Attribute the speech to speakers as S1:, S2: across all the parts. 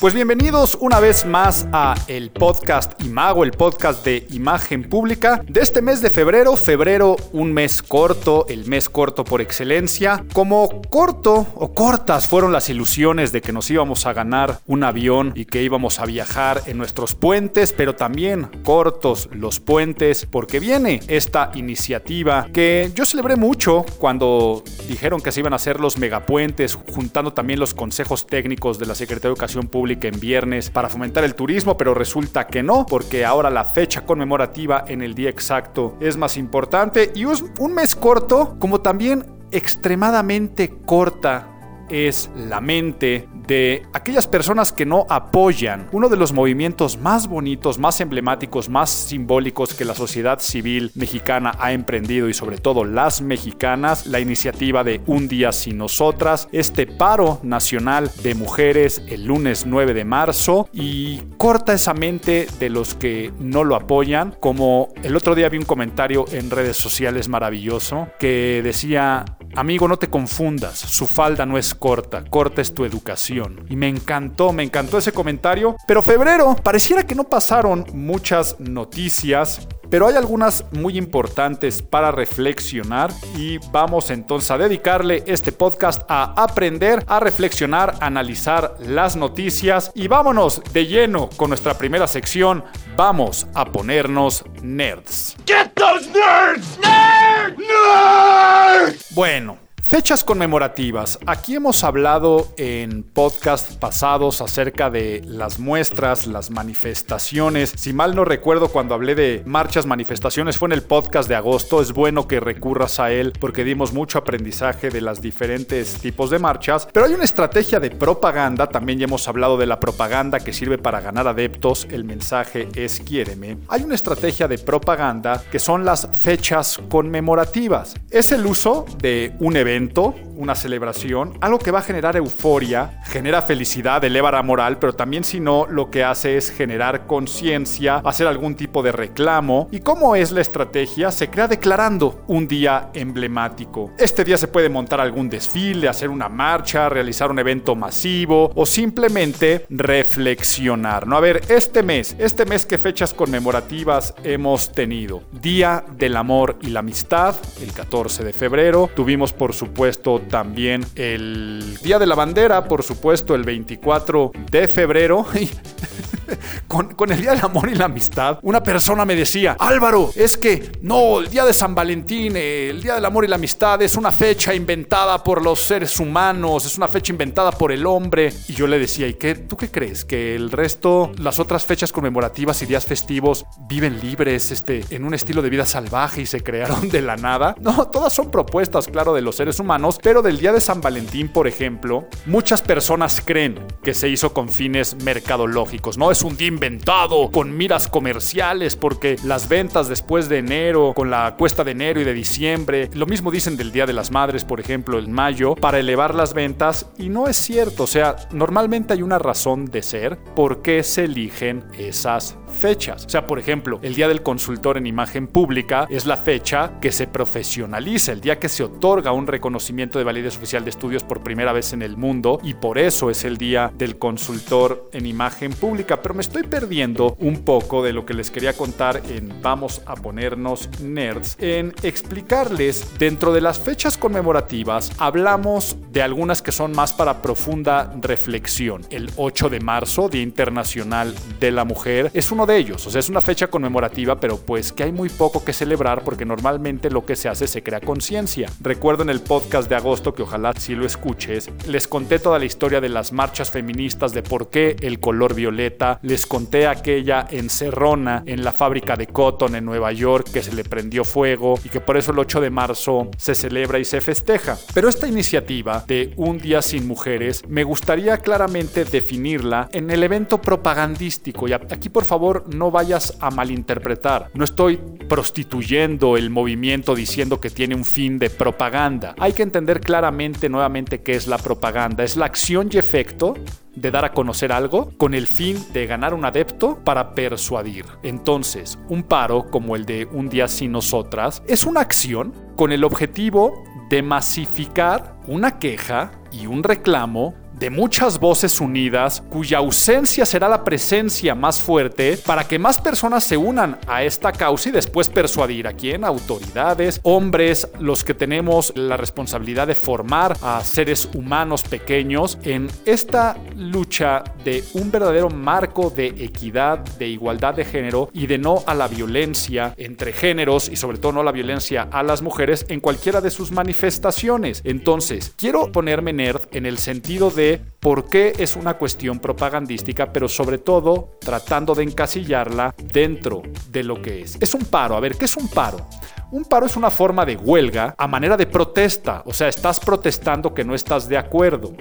S1: Pues bienvenidos una vez más a el podcast Imago, el podcast de imagen pública de este mes de febrero. Febrero, un mes corto, el mes corto por excelencia. Como corto o cortas fueron las ilusiones de que nos íbamos a ganar un avión y que íbamos a viajar en nuestros puentes, pero también cortos los puentes porque viene esta iniciativa que yo celebré mucho cuando dijeron que se iban a hacer los megapuentes, juntando también los consejos técnicos de la Secretaría de Educación Pública en viernes para fomentar el turismo, pero resulta que no, porque ahora la fecha conmemorativa en el día exacto es más importante y un mes corto, como también extremadamente corta es la mente de aquellas personas que no apoyan. Uno de los movimientos más bonitos, más emblemáticos, más simbólicos que la sociedad civil mexicana ha emprendido y sobre todo las mexicanas, la iniciativa de Un día sin nosotras, este paro nacional de mujeres el lunes 9 de marzo y corta esa mente de los que no lo apoyan, como el otro día vi un comentario en redes sociales maravilloso que decía, amigo no te confundas, su falda no es corta, corta es tu educación. Y me encantó, me encantó ese comentario. Pero febrero, pareciera que no pasaron muchas noticias pero hay algunas muy importantes para reflexionar y vamos entonces a dedicarle este podcast a aprender, a reflexionar, a analizar las noticias y vámonos de lleno con nuestra primera sección. Vamos a ponernos nerds. Get those nerds! Nerds! Nerds! Bueno, Fechas conmemorativas. Aquí hemos hablado en podcasts pasados acerca de las muestras, las manifestaciones. Si mal no recuerdo cuando hablé de marchas, manifestaciones, fue en el podcast de agosto. Es bueno que recurras a él porque dimos mucho aprendizaje de las diferentes tipos de marchas. Pero hay una estrategia de propaganda. También ya hemos hablado de la propaganda que sirve para ganar adeptos. El mensaje es quiéreme. Hay una estrategia de propaganda que son las fechas conmemorativas. Es el uso de un evento talento una celebración, algo que va a generar euforia, genera felicidad, eleva la moral, pero también si no, lo que hace es generar conciencia, hacer algún tipo de reclamo. ¿Y cómo es la estrategia? Se crea declarando un día emblemático. Este día se puede montar algún desfile, hacer una marcha, realizar un evento masivo o simplemente reflexionar. ¿no? A ver, este mes, este mes qué fechas conmemorativas hemos tenido. Día del amor y la amistad, el 14 de febrero. Tuvimos por su supuesto también el Día de la Bandera, por supuesto el 24 de febrero. con, el Día del Amor y la Amistad, una persona me decía, Álvaro, es que no, el Día de San Valentín, el Día del Amor y la Amistad es una fecha inventada por los seres humanos, es una fecha inventada por el hombre. Y yo le decía, ¿y qué? ¿Tú qué crees? ¿Que el resto, las otras fechas conmemorativas y días festivos viven libres, este, en un estilo de vida salvaje y se crearon de la nada? No, todas son propuestas, claro, de los seres humanos, pero del Día de San Valentín, por ejemplo, muchas personas creen que se hizo con fines mercadológicos, ¿no? Es un día inventado con miras comerciales porque las ventas después de enero, con la cuesta de enero y de diciembre, lo mismo dicen del Día de las Madres, por ejemplo, en mayo, para elevar las ventas y no es cierto, o sea, normalmente hay una razón de ser por qué se eligen esas fechas. O sea, por ejemplo, el Día del Consultor en Imagen Pública es la fecha que se profesionaliza, el día que se otorga un reconocimiento de validez oficial de estudios por primera vez en el mundo y por eso es el Día del Consultor en Imagen Pública. Pero me estoy perdiendo un poco de lo que les quería contar en Vamos a ponernos nerds, en explicarles dentro de las fechas conmemorativas hablamos de algunas que son más para profunda reflexión. El 8 de marzo, Día Internacional de la Mujer, es uno de ellos. O sea, es una fecha conmemorativa, pero pues que hay muy poco que celebrar porque normalmente lo que se hace se crea conciencia. Recuerdo en el podcast de agosto, que ojalá si lo escuches, les conté toda la historia de las marchas feministas, de por qué el color violeta, les conté aquella encerrona en la fábrica de Cotton en Nueva York que se le prendió fuego y que por eso el 8 de marzo se celebra y se festeja. Pero esta iniciativa de Un Día Sin Mujeres me gustaría claramente definirla en el evento propagandístico. Y aquí por favor no vayas a malinterpretar. No estoy prostituyendo el movimiento diciendo que tiene un fin de propaganda. Hay que entender claramente nuevamente qué es la propaganda. Es la acción y efecto de dar a conocer algo con el fin de ganar un adepto para persuadir. Entonces, un paro como el de Un día sin nosotras es una acción con el objetivo de masificar una queja y un reclamo de muchas voces unidas cuya ausencia será la presencia más fuerte para que más personas se unan a esta causa y después persuadir a quién, autoridades, hombres, los que tenemos la responsabilidad de formar a seres humanos pequeños en esta lucha de un verdadero marco de equidad, de igualdad de género y de no a la violencia entre géneros y sobre todo no a la violencia a las mujeres en cualquiera de sus manifestaciones. Entonces, quiero ponerme nerd en el sentido de por qué es una cuestión propagandística, pero sobre todo tratando de encasillarla dentro de lo que es. Es un paro. A ver, ¿qué es un paro? Un paro es una forma de huelga a manera de protesta, o sea, estás protestando que no estás de acuerdo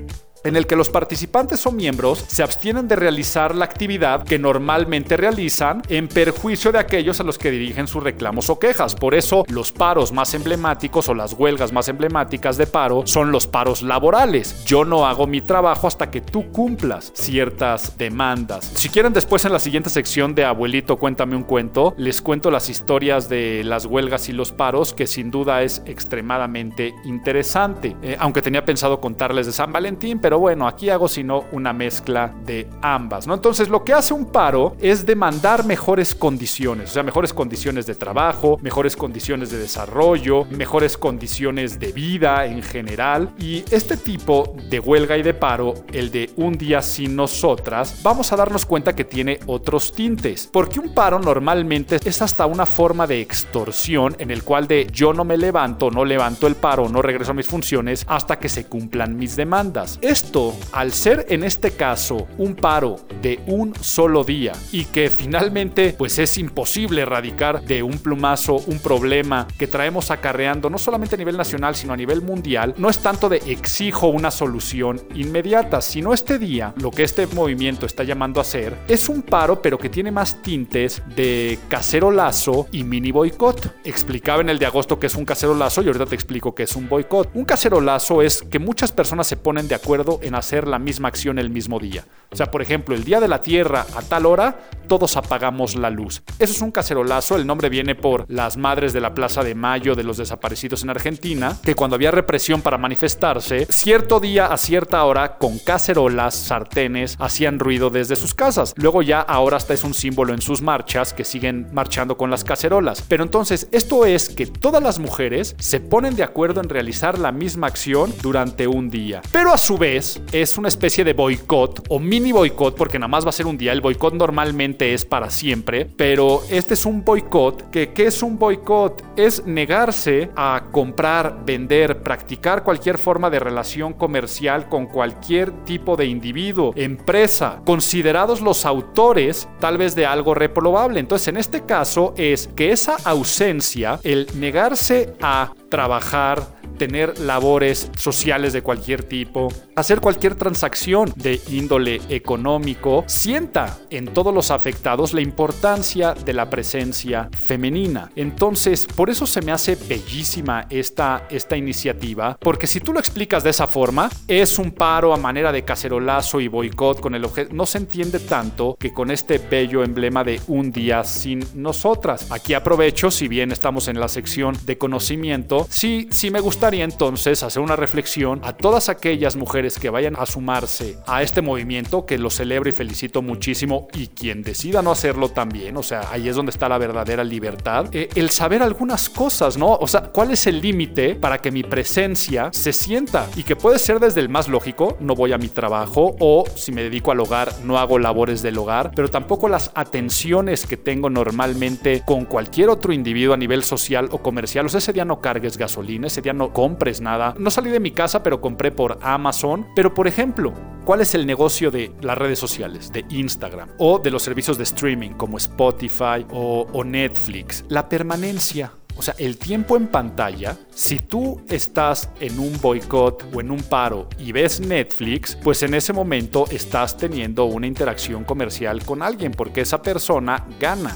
S1: en el que los participantes o miembros se abstienen de realizar la actividad que normalmente realizan en perjuicio de aquellos a los que dirigen sus reclamos o quejas. Por eso los paros más emblemáticos o las huelgas más emblemáticas de paro son los paros laborales. Yo no hago mi trabajo hasta que tú cumplas ciertas demandas. Si quieren después en la siguiente sección de Abuelito Cuéntame un cuento, les cuento las historias de las huelgas y los paros que sin duda es extremadamente interesante. Eh, aunque tenía pensado contarles de San Valentín, pero bueno, aquí hago sino una mezcla de ambas, ¿no? Entonces lo que hace un paro es demandar mejores condiciones, o sea, mejores condiciones de trabajo, mejores condiciones de desarrollo, mejores condiciones de vida en general. Y este tipo de huelga y de paro, el de un día sin nosotras, vamos a darnos cuenta que tiene otros tintes. Porque un paro normalmente es hasta una forma de extorsión en el cual de yo no me levanto, no levanto el paro, no regreso a mis funciones hasta que se cumplan mis demandas. Esto, al ser en este caso un paro de un solo día y que finalmente pues es imposible erradicar de un plumazo un problema que traemos acarreando no solamente a nivel nacional sino a nivel mundial, no es tanto de exijo una solución inmediata, sino este día lo que este movimiento está llamando a hacer es un paro pero que tiene más tintes de cacerolazo y mini boicot. Explicaba en el de agosto que es un cacerolazo y ahorita te explico que es un boicot. Un cacerolazo es que muchas personas se ponen de acuerdo en hacer la misma acción el mismo día. O sea, por ejemplo, el día de la Tierra a tal hora, todos apagamos la luz. Eso es un cacerolazo, el nombre viene por las madres de la Plaza de Mayo de los desaparecidos en Argentina, que cuando había represión para manifestarse, cierto día a cierta hora, con cacerolas, sartenes, hacían ruido desde sus casas. Luego ya ahora hasta es un símbolo en sus marchas que siguen marchando con las cacerolas. Pero entonces, esto es que todas las mujeres se ponen de acuerdo en realizar la misma acción durante un día. Pero a su vez, es una especie de boicot o mini boicot porque nada más va a ser un día. El boicot normalmente es para siempre, pero este es un boicot que ¿qué es un boicot? Es negarse a comprar, vender, practicar cualquier forma de relación comercial con cualquier tipo de individuo, empresa, considerados los autores tal vez de algo reprobable. Entonces, en este caso es que esa ausencia, el negarse a trabajar, tener labores sociales de cualquier tipo, hacer cualquier transacción de índole económico, sienta en todos los afectados la importancia de la presencia femenina. Entonces, por eso se me hace bellísima esta, esta iniciativa, porque si tú lo explicas de esa forma, es un paro a manera de cacerolazo y boicot con el objeto, no se entiende tanto que con este bello emblema de un día sin nosotras. Aquí aprovecho, si bien estamos en la sección de conocimiento, sí, sí me gusta entonces hacer una reflexión a todas aquellas mujeres que vayan a sumarse a este movimiento, que lo celebro y felicito muchísimo, y quien decida no hacerlo también, o sea, ahí es donde está la verdadera libertad, eh, el saber algunas cosas, ¿no? O sea, ¿cuál es el límite para que mi presencia se sienta? Y que puede ser desde el más lógico, no voy a mi trabajo, o si me dedico al hogar, no hago labores del hogar, pero tampoco las atenciones que tengo normalmente con cualquier otro individuo a nivel social o comercial. O sea, ese día no cargues gasolina, ese día no compres nada. No salí de mi casa, pero compré por Amazon. Pero por ejemplo, ¿cuál es el negocio de las redes sociales, de Instagram o de los servicios de streaming como Spotify o, o Netflix? La permanencia. O sea, el tiempo en pantalla, si tú estás en un boicot o en un paro y ves Netflix, pues en ese momento estás teniendo una interacción comercial con alguien porque esa persona gana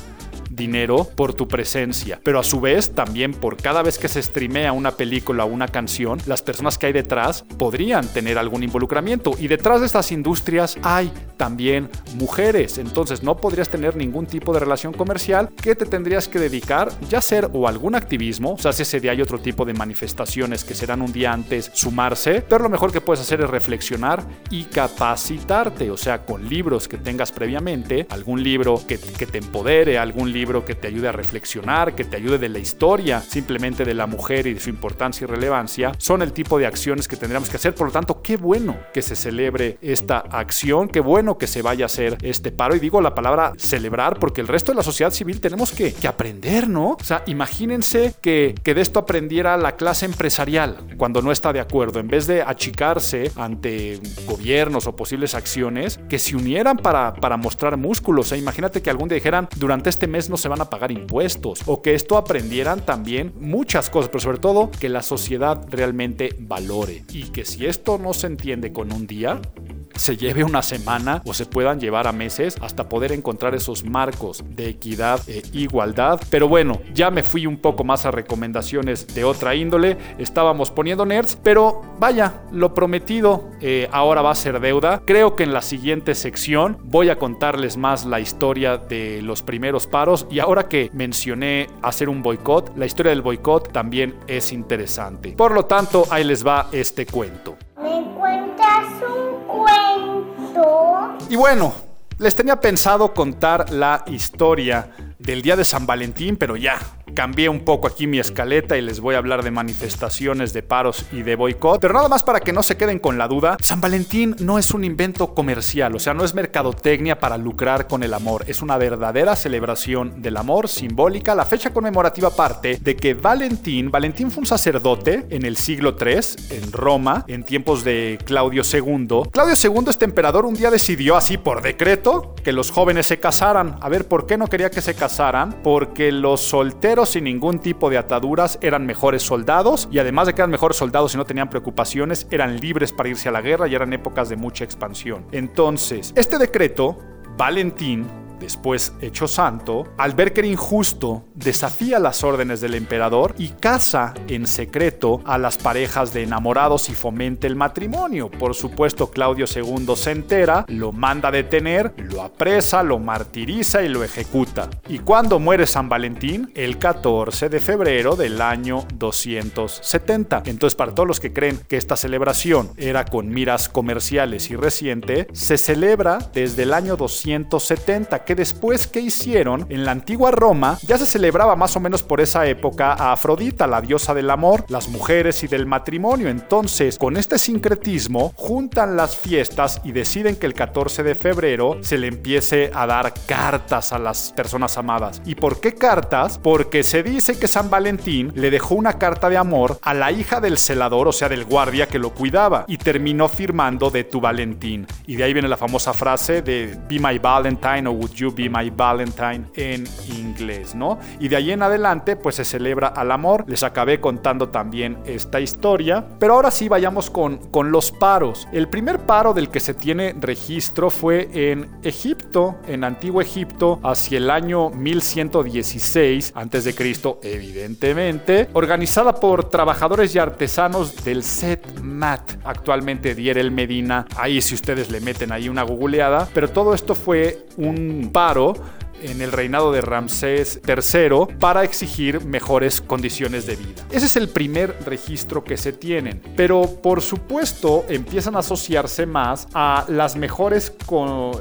S1: dinero por tu presencia, pero a su vez también por cada vez que se streamea una película o una canción, las personas que hay detrás podrían tener algún involucramiento. Y detrás de estas industrias hay también mujeres, entonces no podrías tener ningún tipo de relación comercial que te tendrías que dedicar ya ser o algún activismo, o sea, si ese día hay otro tipo de manifestaciones que serán un día antes sumarse, pero lo mejor que puedes hacer es reflexionar y capacitarte, o sea, con libros que tengas previamente, algún libro que, que te empodere, algún libro que te ayude a reflexionar, que te ayude de la historia simplemente de la mujer y de su importancia y relevancia, son el tipo de acciones que tendríamos que hacer. Por lo tanto, qué bueno que se celebre esta acción, qué bueno que se vaya a hacer este paro. Y digo la palabra celebrar porque el resto de la sociedad civil tenemos que, que aprender, ¿no? O sea, imagínense que, que de esto aprendiera la clase empresarial cuando no está de acuerdo. En vez de achicarse ante gobiernos o posibles acciones, que se unieran para, para mostrar músculos. O imagínate que algún día dijeran, durante este mes no se van a pagar impuestos o que esto aprendieran también muchas cosas, pero sobre todo que la sociedad realmente valore. Y que si esto no se entiende con un día, se lleve una semana o se puedan llevar a meses hasta poder encontrar esos marcos de equidad e igualdad. Pero bueno, ya me fui un poco más a recomendaciones de otra índole. Estábamos poniendo nerds, pero vaya, lo prometido eh, ahora va a ser deuda. Creo que en la siguiente sección voy a contarles más la historia de los primeros paros y ahora que mencioné hacer un boicot, la historia del boicot también es interesante. Por lo tanto, ahí les va este cuento.
S2: ¿Me cuentas un
S1: Y bueno, les tenía pensado contar la historia del día de San Valentín, pero ya, cambié un poco aquí mi escaleta y les voy a hablar de manifestaciones, de paros y de boicot. Pero nada más para que no se queden con la duda, San Valentín no es un invento comercial, o sea, no es mercadotecnia para lucrar con el amor, es una verdadera celebración del amor simbólica. La fecha conmemorativa parte de que Valentín, Valentín fue un sacerdote en el siglo III en Roma, en tiempos de Claudio II. Claudio II, este emperador, un día decidió así por decreto que los jóvenes se casaran. A ver, ¿por qué no quería que se casaran? Porque los solteros sin ningún tipo de ataduras eran mejores soldados y además de que eran mejores soldados y no tenían preocupaciones, eran libres para irse a la guerra y eran épocas de mucha expansión. Entonces, este decreto, Valentín, después hecho santo, al ver que era injusto, desafía las órdenes del emperador y casa en secreto a las parejas de enamorados y fomenta el matrimonio. Por supuesto, Claudio II se entera, lo manda a detener, lo apresa, lo martiriza y lo ejecuta. ¿Y cuándo muere San Valentín? El 14 de febrero del año 270. Entonces, para todos los que creen que esta celebración era con miras comerciales y reciente, se celebra desde el año 270 que después que hicieron en la antigua Roma ya se celebraba más o menos por esa época a Afrodita, la diosa del amor, las mujeres y del matrimonio. Entonces, con este sincretismo, juntan las fiestas y deciden que el 14 de febrero se le empiece a dar cartas a las personas amadas. ¿Y por qué cartas? Porque se dice que San Valentín le dejó una carta de amor a la hija del celador, o sea, del guardia que lo cuidaba, y terminó firmando de tu Valentín. Y de ahí viene la famosa frase de Be My Valentine o Would You Be My Valentine en inglés, ¿no? Y de ahí en adelante pues se celebra al amor. Les acabé contando también esta historia, pero ahora sí vayamos con, con los paros. El primer paro del que se tiene registro fue en Egipto, en Antiguo Egipto, hacia el año 1116 a.C., evidentemente, organizada por trabajadores y artesanos del Set Mat, actualmente Dier el Medina. Ahí si ustedes le meten ahí una googleada, pero todo esto fue un paro en el reinado de Ramsés III para exigir mejores condiciones de vida. Ese es el primer registro que se tienen, pero por supuesto empiezan a asociarse más a las mejores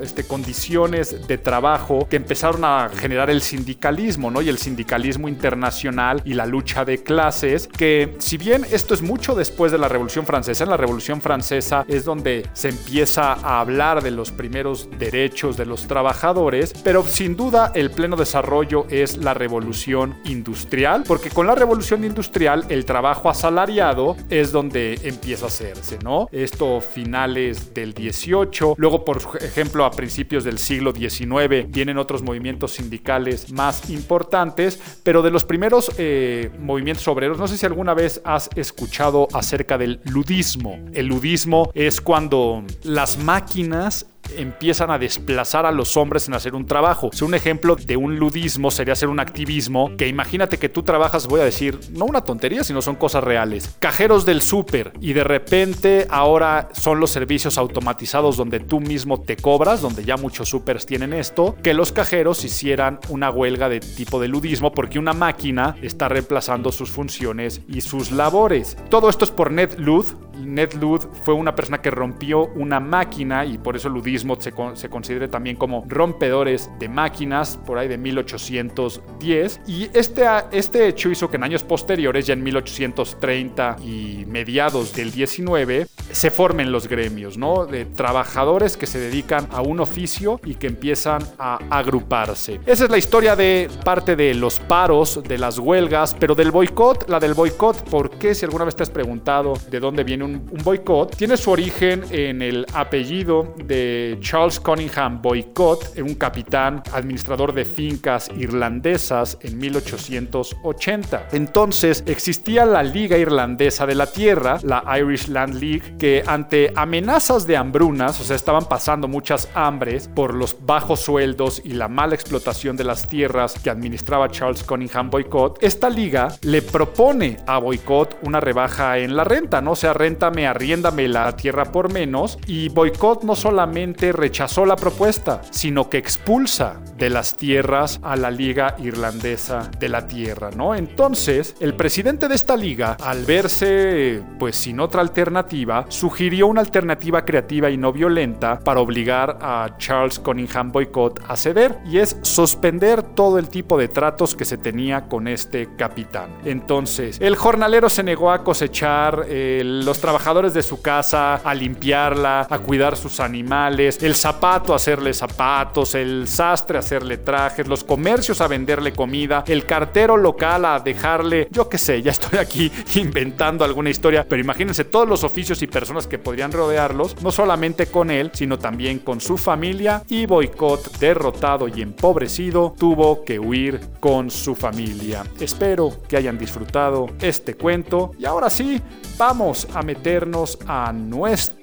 S1: este, condiciones de trabajo que empezaron a generar el sindicalismo, ¿no? Y el sindicalismo internacional y la lucha de clases, que si bien esto es mucho después de la Revolución Francesa, en la Revolución Francesa es donde se empieza a hablar de los primeros derechos de los trabajadores, pero sin duda el pleno desarrollo es la revolución industrial, porque con la revolución industrial el trabajo asalariado es donde empieza a hacerse, ¿no? Esto finales del 18, luego por ejemplo a principios del siglo XIX vienen otros movimientos sindicales más importantes, pero de los primeros eh, movimientos obreros, no sé si alguna vez has escuchado acerca del ludismo. El ludismo es cuando las máquinas empiezan a desplazar a los hombres en hacer un trabajo. un ejemplo de un ludismo sería hacer un activismo que imagínate que tú trabajas, voy a decir, no una tontería, sino son cosas reales. Cajeros del súper y de repente ahora son los servicios automatizados donde tú mismo te cobras, donde ya muchos supers tienen esto, que los cajeros hicieran una huelga de tipo de ludismo porque una máquina está reemplazando sus funciones y sus labores. Todo esto es por Ned Ludd. Ned Ludd fue una persona que rompió una máquina y por eso ludismo se, considere también como rompedores de máquinas por ahí de 1810. Y este, este hecho hizo que en años posteriores, ya en 1830 y mediados del 19, se formen los gremios, ¿no? De trabajadores que se dedican a un oficio y que empiezan a agruparse. Esa es la historia de parte de los paros, de las huelgas, pero del boicot, la del boicot, ¿por qué? Si alguna vez te has preguntado de dónde viene un boicot, tiene su origen en el apellido de Charles Cunningham Boycott, un capitán administrador de fincas irlandesas en 1880. Entonces existía la Liga Irlandesa de la Tierra, la Irish Land League, que ante amenazas de hambrunas, o sea, estaban pasando muchas hambres por los bajos sueldos y la mala explotación de las tierras que administraba Charles Cunningham Boycott, esta liga le propone a Boycott una rebaja en la renta, ¿no? O sea, réntame, arriéndame la tierra por menos y Boycott no solamente rechazó la propuesta, sino que expulsa de las tierras a la Liga Irlandesa de la Tierra, ¿no? Entonces, el presidente de esta liga, al verse pues sin otra alternativa, sugirió una alternativa creativa y no violenta para obligar a Charles Cunningham Boycott a ceder, y es suspender todo el tipo de tratos que se tenía con este capitán. Entonces, el jornalero se negó a cosechar, eh, los trabajadores de su casa a limpiarla, a cuidar sus animales, el zapato a hacerle zapatos, el sastre a hacerle trajes, los comercios a venderle comida, el cartero local a dejarle, yo qué sé, ya estoy aquí inventando alguna historia, pero imagínense todos los oficios y personas que podrían rodearlos, no solamente con él, sino también con su familia y Boicot, derrotado y empobrecido, tuvo que huir con su familia. Espero que hayan disfrutado este cuento y ahora sí, vamos a meternos a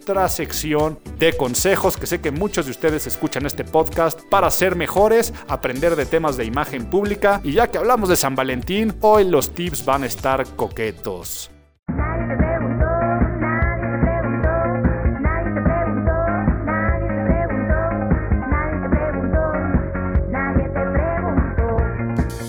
S1: nuestra sección de consejos que sé que muchos de ustedes escuchan este podcast para ser mejores, aprender de temas de imagen pública y ya que hablamos de San Valentín, hoy los tips van a estar coquetos.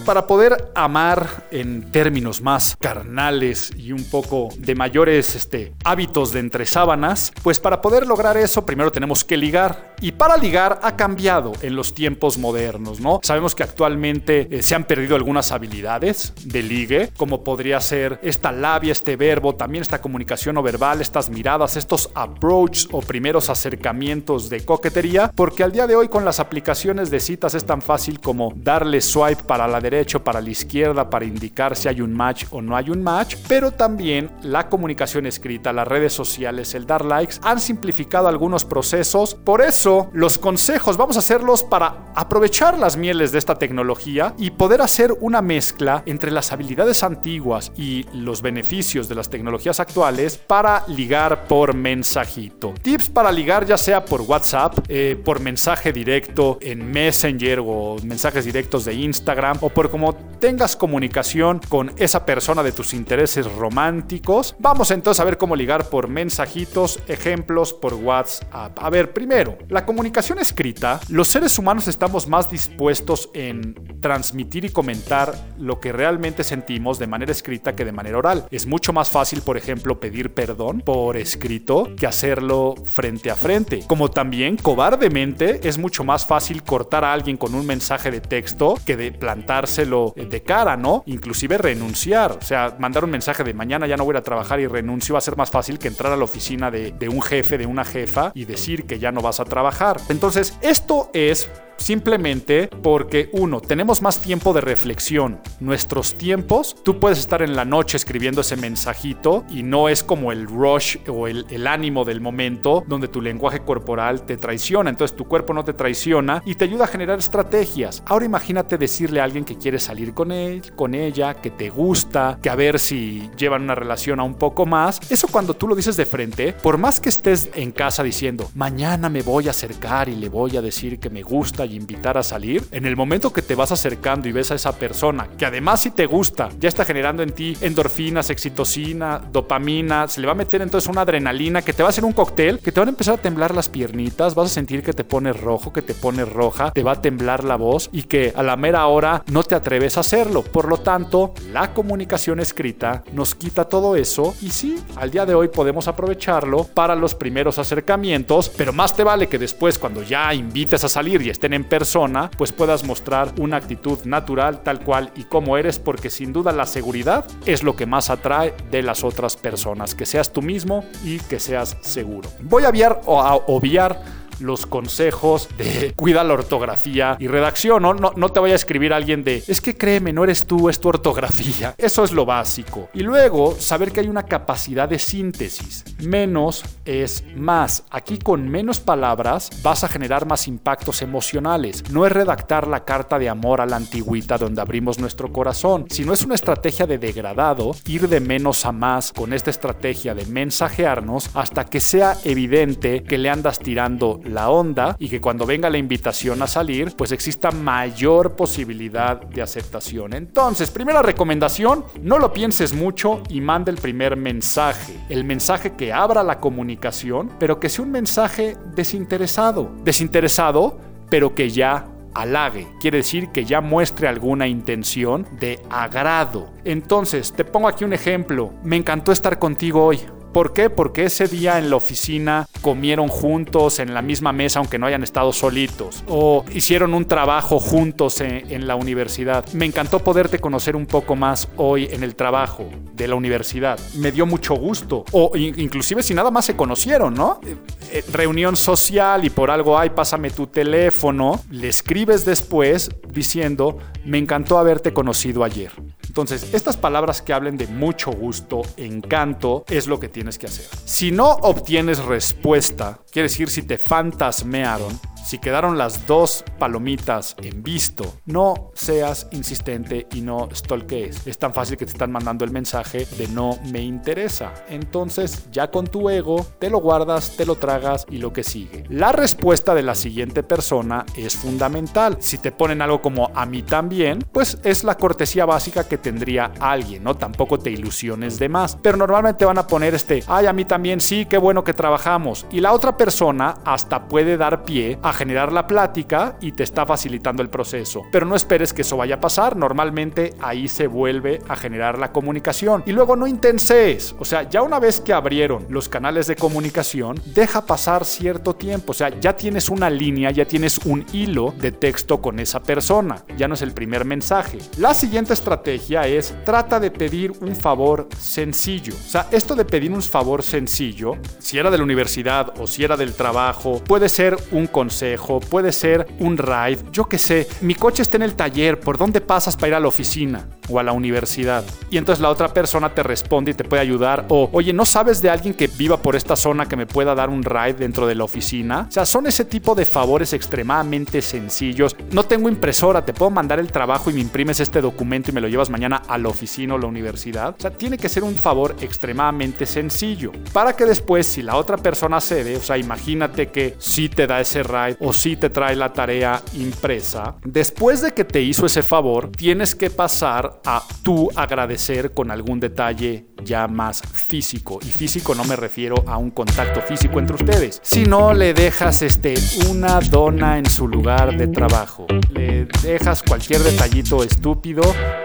S1: Para poder amar en términos más carnales y un poco de mayores este, hábitos de entre sábanas, pues para poder lograr eso primero tenemos que ligar. Y para ligar ha cambiado en los tiempos modernos, ¿no? Sabemos que actualmente eh, se han perdido algunas habilidades de ligue, como podría ser esta labia, este verbo, también esta comunicación no verbal, estas miradas, estos approaches o primeros acercamientos de coquetería, porque al día de hoy con las aplicaciones de citas es tan fácil como darle swipe para la derecha derecho, para la izquierda, para indicar si hay un match o no hay un match, pero también la comunicación escrita, las redes sociales, el dar likes, han simplificado algunos procesos. Por eso, los consejos vamos a hacerlos para aprovechar las mieles de esta tecnología y poder hacer una mezcla entre las habilidades antiguas y los beneficios de las tecnologías actuales para ligar por mensajito. Tips para ligar ya sea por WhatsApp, eh, por mensaje directo en Messenger o mensajes directos de Instagram o por como tengas comunicación con esa persona de tus intereses románticos, vamos entonces a ver cómo ligar por mensajitos, ejemplos por WhatsApp. A ver, primero, la comunicación escrita, los seres humanos estamos más dispuestos en transmitir y comentar lo que realmente sentimos de manera escrita que de manera oral. Es mucho más fácil, por ejemplo, pedir perdón por escrito que hacerlo frente a frente. Como también, cobardemente, es mucho más fácil cortar a alguien con un mensaje de texto que de plantarse de cara, ¿no? Inclusive renunciar, o sea, mandar un mensaje de mañana ya no voy a trabajar y renuncio va a ser más fácil que entrar a la oficina de, de un jefe, de una jefa y decir que ya no vas a trabajar. Entonces, esto es Simplemente porque, uno, tenemos más tiempo de reflexión. Nuestros tiempos, tú puedes estar en la noche escribiendo ese mensajito y no es como el rush o el, ánimo del momento donde tu lenguaje corporal te traiciona. Entonces tu cuerpo no te traiciona y te ayuda a generar estrategias. Ahora imagínate decirle a alguien que quiere salir con él, con ella, que te gusta, que a ver si llevan una relación a un poco más. Eso cuando tú lo dices de frente, por más que estés en casa diciendo, mañana me voy a acercar y le voy a decir que me gusta y invitar a salir, en el momento que te vas acercando y ves a esa persona, que además si te gusta, ya está generando en ti endorfinas, excitocina, dopamina, se le va a meter entonces una adrenalina que te va a hacer un cóctel, que te van a empezar a temblar las piernitas, vas a sentir que te pones rojo, que te pones roja, te va a temblar la voz y que a la mera hora no te atreves a hacerlo. Por lo tanto, la comunicación escrita nos quita todo eso y sí, al día de hoy podemos aprovecharlo para los primeros acercamientos, pero más te vale que después cuando ya invites a salir y estén en persona, pues puedas mostrar una actitud natural tal cual y como eres, porque sin duda la seguridad es lo que más atrae de las otras personas, que seas tú mismo y que seas seguro. Voy a obviar, a obviar los consejos de cuida la ortografía y redacción. ¿no? No, no te vaya a escribir alguien de, es que créeme, no eres tú, es tu ortografía. Eso es lo básico. Y luego, saber que hay una capacidad de síntesis. Menos es más. Aquí con menos palabras vas a generar más impactos emocionales. No es redactar la carta de amor a la antigüita donde abrimos nuestro corazón, sino es una estrategia de degradado, ir de menos a más con esta estrategia de mensajearnos hasta que sea evidente que le andas tirando la onda y que cuando venga la invitación a salir, pues exista mayor posibilidad de aceptación. Entonces, primera recomendación, no lo pienses mucho y manda el primer mensaje. El mensaje que abra la comunicación, pero que sea un mensaje desinteresado. Desinteresado, pero que ya halague, quiere decir que ya muestre alguna intención de agrado. Entonces, te pongo aquí un ejemplo. Me encantó estar contigo hoy. ¿Por qué? Porque ese día en la oficina comieron juntos en la misma mesa aunque no hayan estado solitos. O hicieron un trabajo juntos en, la universidad. Me encantó poderte conocer un poco más hoy en el trabajo de la universidad. Me dio mucho gusto. O inclusive si nada más se conocieron, ¿no? Eh, eh, reunión social y por algo, ay, pásame tu teléfono. Le escribes después diciendo, me encantó haberte conocido ayer. Entonces, estas palabras que hablen de mucho gusto, encanto, es lo que tienes que hacer. Si no obtienes respuesta, quiere decir si te fantasmearon, si quedaron las dos palomitas en visto, no seas insistente y no stalkees. Es tan fácil que te están mandando el mensaje de no me interesa. Entonces, ya con tu ego, te lo guardas, te lo tragas y lo que sigue. La respuesta de la siguiente persona es fundamental. Si te ponen algo como a mí también, pues es la cortesía básica que tendría alguien, ¿no? Tampoco te ilusiones de más. Pero normalmente van a poner este, ay, a mí también, sí, qué bueno que trabajamos. Y la otra persona hasta puede dar pie a generar la plática y te está facilitando el proceso. Pero no esperes que eso vaya a pasar, normalmente ahí se vuelve a generar la comunicación. Y luego no intenses, o sea, ya una vez que abrieron los canales de comunicación, deja pasar cierto tiempo, o sea, ya tienes una línea, ya tienes un hilo de texto con esa persona, ya no es el primer mensaje. La siguiente estrategia es trata de pedir un favor sencillo. O sea, esto de pedir un favor sencillo, si era de la universidad o si era del trabajo, puede ser un consejo puede ser un ride, yo qué sé, mi coche está en el taller, ¿por dónde pasas para ir a la oficina o a la universidad? Y entonces la otra persona te responde y te puede ayudar. O, oye, ¿no sabes de alguien que viva por esta zona que me pueda dar un ride dentro de la oficina? O sea, son ese tipo de favores extremadamente sencillos. No tengo impresora, te puedo mandar el trabajo y me imprimes este documento y me lo llevas mañana a la oficina o la universidad. O sea, tiene que ser un favor extremadamente sencillo. Para que después, si la otra persona cede, o sea, imagínate que sí te da ese ride o si te trae la tarea impresa, después de que te hizo ese favor, tienes que pasar a tú agradecer con algún detalle ya más físico. Y físico no me refiero a un contacto físico entre ustedes, sino le dejas este, una dona en su lugar de trabajo. Le dejas cualquier detallito estúpido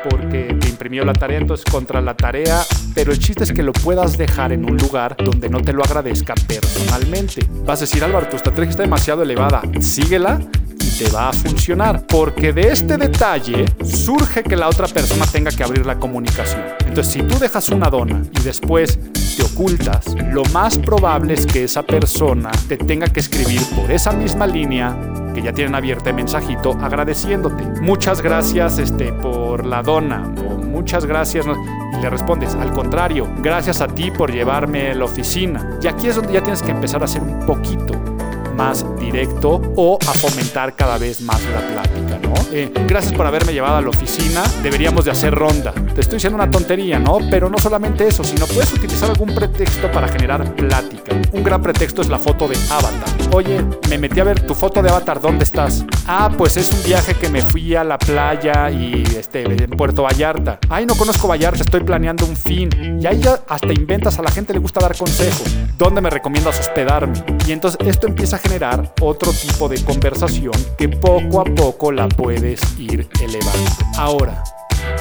S1: porque te imprimió la tarea, entonces contra la tarea, pero el chiste es que lo puedas dejar en un lugar donde no te lo agradezca personalmente. Vas a decir, Álvaro, tu estrategia está demasiado elevada, síguela y te va a funcionar. Porque de este detalle surge que la otra persona tenga que abrir la comunicación. Entonces, si tú dejas una dona y después te ocultas, lo más probable es que esa persona te tenga que escribir por esa misma línea que ya tienen abierto el mensajito agradeciéndote. Muchas gracias este, por la dona o muchas gracias. Y le respondes, al contrario, gracias a ti por llevarme a la oficina. Y aquí es donde ya tienes que empezar a hacer un poquito más directo o a fomentar cada vez más la plática, ¿no? Eh, gracias por haberme llevado a la oficina, deberíamos de hacer ronda. Te estoy diciendo una tontería, ¿no? Pero no solamente eso, sino puedes utilizar algún pretexto para generar plática. Un gran pretexto es la foto de Avatar. Oye, me metí a ver tu foto de Avatar, ¿dónde estás? Ah, pues es un viaje que me fui a la playa y este, en Puerto Vallarta. Ay, no conozco Vallarta, estoy planeando un fin. Y ahí ya hasta inventas, a la gente le gusta dar consejos. ¿Dónde me recomiendas hospedarme? Y entonces esto empieza a generar otro tipo de conversación que poco a poco la puedes ir elevando. Ahora,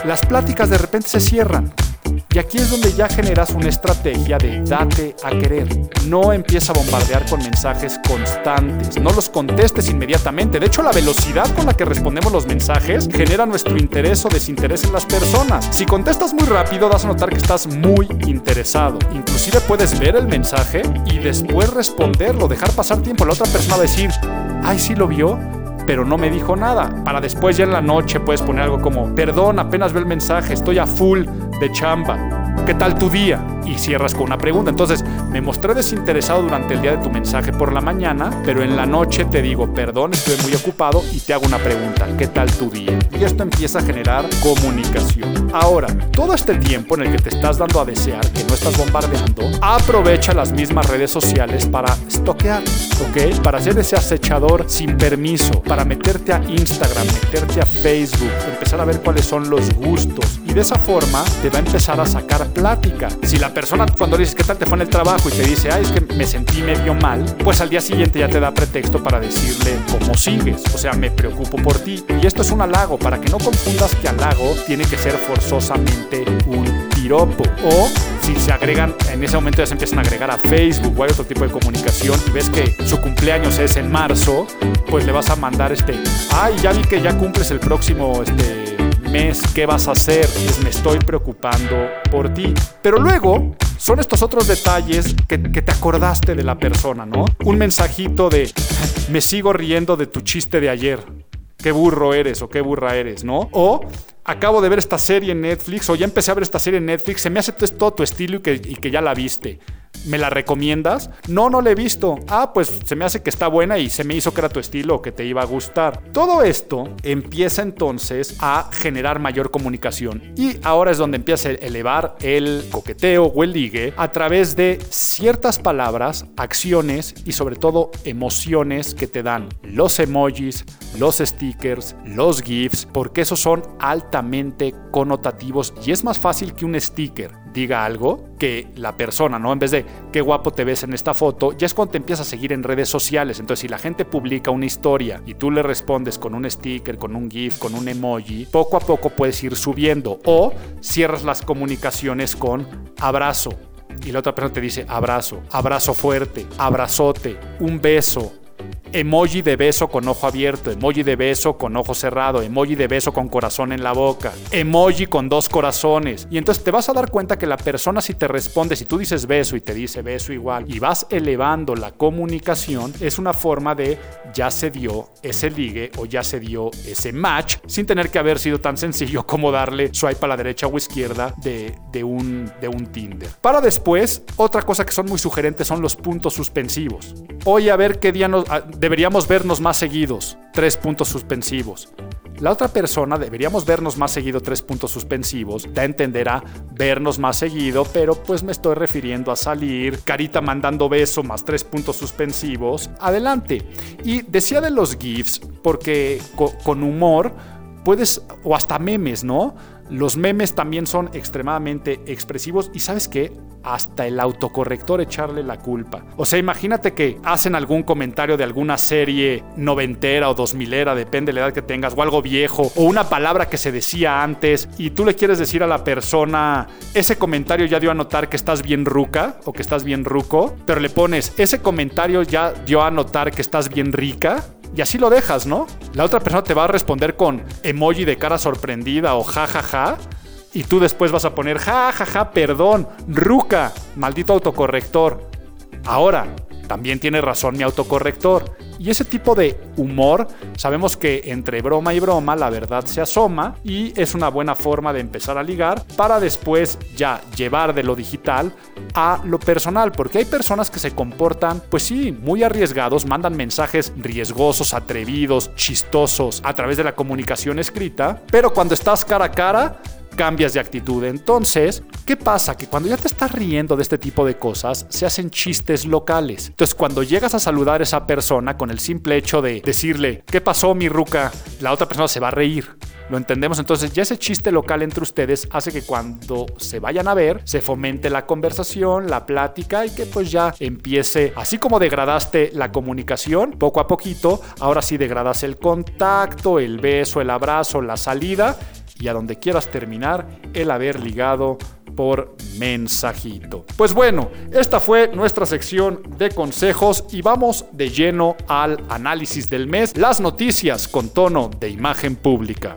S1: las pláticas de repente se cierran. Y aquí es donde ya generas una estrategia de date a querer. No empieza a bombardear con mensajes constantes. No los contestes inmediatamente. De hecho, la velocidad con la que respondemos los mensajes genera nuestro interés o desinterés en las personas. Si contestas muy rápido, vas a notar que estás muy interesado. Inclusive puedes ver el mensaje y después responderlo, dejar pasar tiempo. La otra persona a decir, ay, sí lo vio pero no me dijo nada. Para después ya en la noche puedes poner algo como, perdón, apenas ve el mensaje, estoy a full de chamba. ¿Qué tal tu día? Y cierras con una pregunta. Entonces, me mostré desinteresado durante el día de tu mensaje por la mañana, pero en la noche te digo, perdón, estoy muy ocupado y te hago una pregunta. ¿Qué tal tu día? Y esto empieza a generar comunicación. Ahora, todo este tiempo en el que te estás dando a desear, que no estás bombardeando, aprovecha las mismas redes sociales para estoquear, ¿ok? Para ser ese acechador sin permiso, para meterte a Instagram, meterte a Facebook, empezar a ver cuáles son los gustos. Y de esa forma te va a empezar a sacar plática. Si la persona cuando le dices qué tal te fue en el trabajo y te dice, ay, es que me sentí medio mal, pues al día siguiente ya te da pretexto para decirle cómo sigues. O sea, me preocupo por ti. Y esto es un halago, para que no confundas que halago tiene que ser forzosamente un piropo. O si se agregan, en ese momento ya se empiezan a agregar a Facebook o hay otro tipo de comunicación y ves que su cumpleaños es en marzo, pues le vas a mandar este, ay, ya vi que ya cumples el próximo, este mes, ¿qué vas a hacer? Pues me estoy preocupando por ti. Pero luego son estos otros detalles que, que, te acordaste de la persona, ¿no? Un mensajito de, me sigo riendo de tu chiste de ayer. Qué burro eres o qué burra eres, ¿no? O acabo de ver esta serie en Netflix o ya empecé a ver esta serie en Netflix, se me hace todo tu estilo y que, y que ya la viste. ¿Me la recomiendas? No, no la he visto. Ah, pues se me hace que está buena y se me hizo que era tu estilo que te iba a gustar. Todo esto empieza entonces a generar mayor comunicación. Y ahora es donde empieza a elevar el coqueteo o el ligue a través de ciertas palabras, acciones y sobre todo emociones que te dan los emojis, los stickers, los GIFs, porque esos son altamente connotativos y es más fácil que un sticker diga algo que la persona, ¿no? En vez de qué guapo te ves en esta foto, ya es cuando te empiezas a seguir en redes sociales. Entonces, si la gente publica una historia y tú le respondes con un sticker, con un GIF, con un emoji, poco a poco puedes ir subiendo o cierras las comunicaciones con abrazo. Y la otra persona te dice abrazo, abrazo fuerte, abrazote, un beso, emoji de beso con ojo abierto, emoji de beso con ojo cerrado, emoji de beso con corazón en la boca, emoji con dos corazones. Y entonces te vas a dar cuenta que la persona si te responde, si tú dices beso y te dice beso igual, y vas elevando la comunicación, es una forma de ya se dio ese ligue o ya se dio ese match sin tener que haber sido tan sencillo como darle swipe a la derecha o izquierda de, de, un, de un Tinder. Para después, otra cosa que son muy sugerentes son los puntos suspensivos. Hoy a ver qué día nos, deberíamos vernos más seguidos, tres puntos suspensivos. La otra persona deberíamos vernos más seguido, tres puntos suspensivos, da a entender a vernos más seguido, pero pues me estoy refiriendo a salir, carita mandando beso más tres puntos suspensivos, adelante. Y decía de los GIFs, porque con humor puedes, o hasta memes, ¿no? Los memes también son extremadamente expresivos y sabes qué, hasta el autocorrector echarle la culpa. O sea, imagínate que hacen algún comentario de alguna serie noventera o dos milera, depende de la edad que tengas, o algo viejo, o una palabra que se decía antes y tú le quieres decir a la persona, ese comentario ya dio a notar que estás bien ruca o que estás bien ruco, pero le pones, ese comentario ya dio a notar que estás bien rica y así lo dejas, ¿no? La otra persona te va a responder con emoji de cara sorprendida o jajaja. Ja, ja, y tú después vas a poner jajaja, ja, ja, perdón, ruca, maldito autocorrector. Ahora, también tiene razón mi autocorrector. Y ese tipo de humor, sabemos que entre broma y broma la verdad se asoma y es una buena forma de empezar a ligar para después ya llevar de lo digital a lo personal, porque hay personas que se comportan, pues sí, muy arriesgados, mandan mensajes riesgosos, atrevidos, chistosos a través de la comunicación escrita, pero cuando estás cara a cara, cambias de actitud. Entonces, ¿qué pasa? Que cuando ya te estás riendo de este tipo de cosas, se hacen chistes locales. Entonces, cuando llegas a saludar a esa persona con el simple hecho de decirle, ¿qué pasó, mi ruca? La otra persona se va a reír. Lo entendemos. Entonces, ya ese chiste local entre ustedes hace que cuando se vayan a ver, se fomente la conversación, la plática y que pues ya empiece, así como degradaste la comunicación, poco a poquito, ahora sí degradas el contacto, el beso, el abrazo, la salida y a donde quieras terminar el haber ligado por mensajito. Pues bueno, esta fue nuestra sección de consejos y vamos de lleno al análisis del mes, las noticias con tono de imagen pública.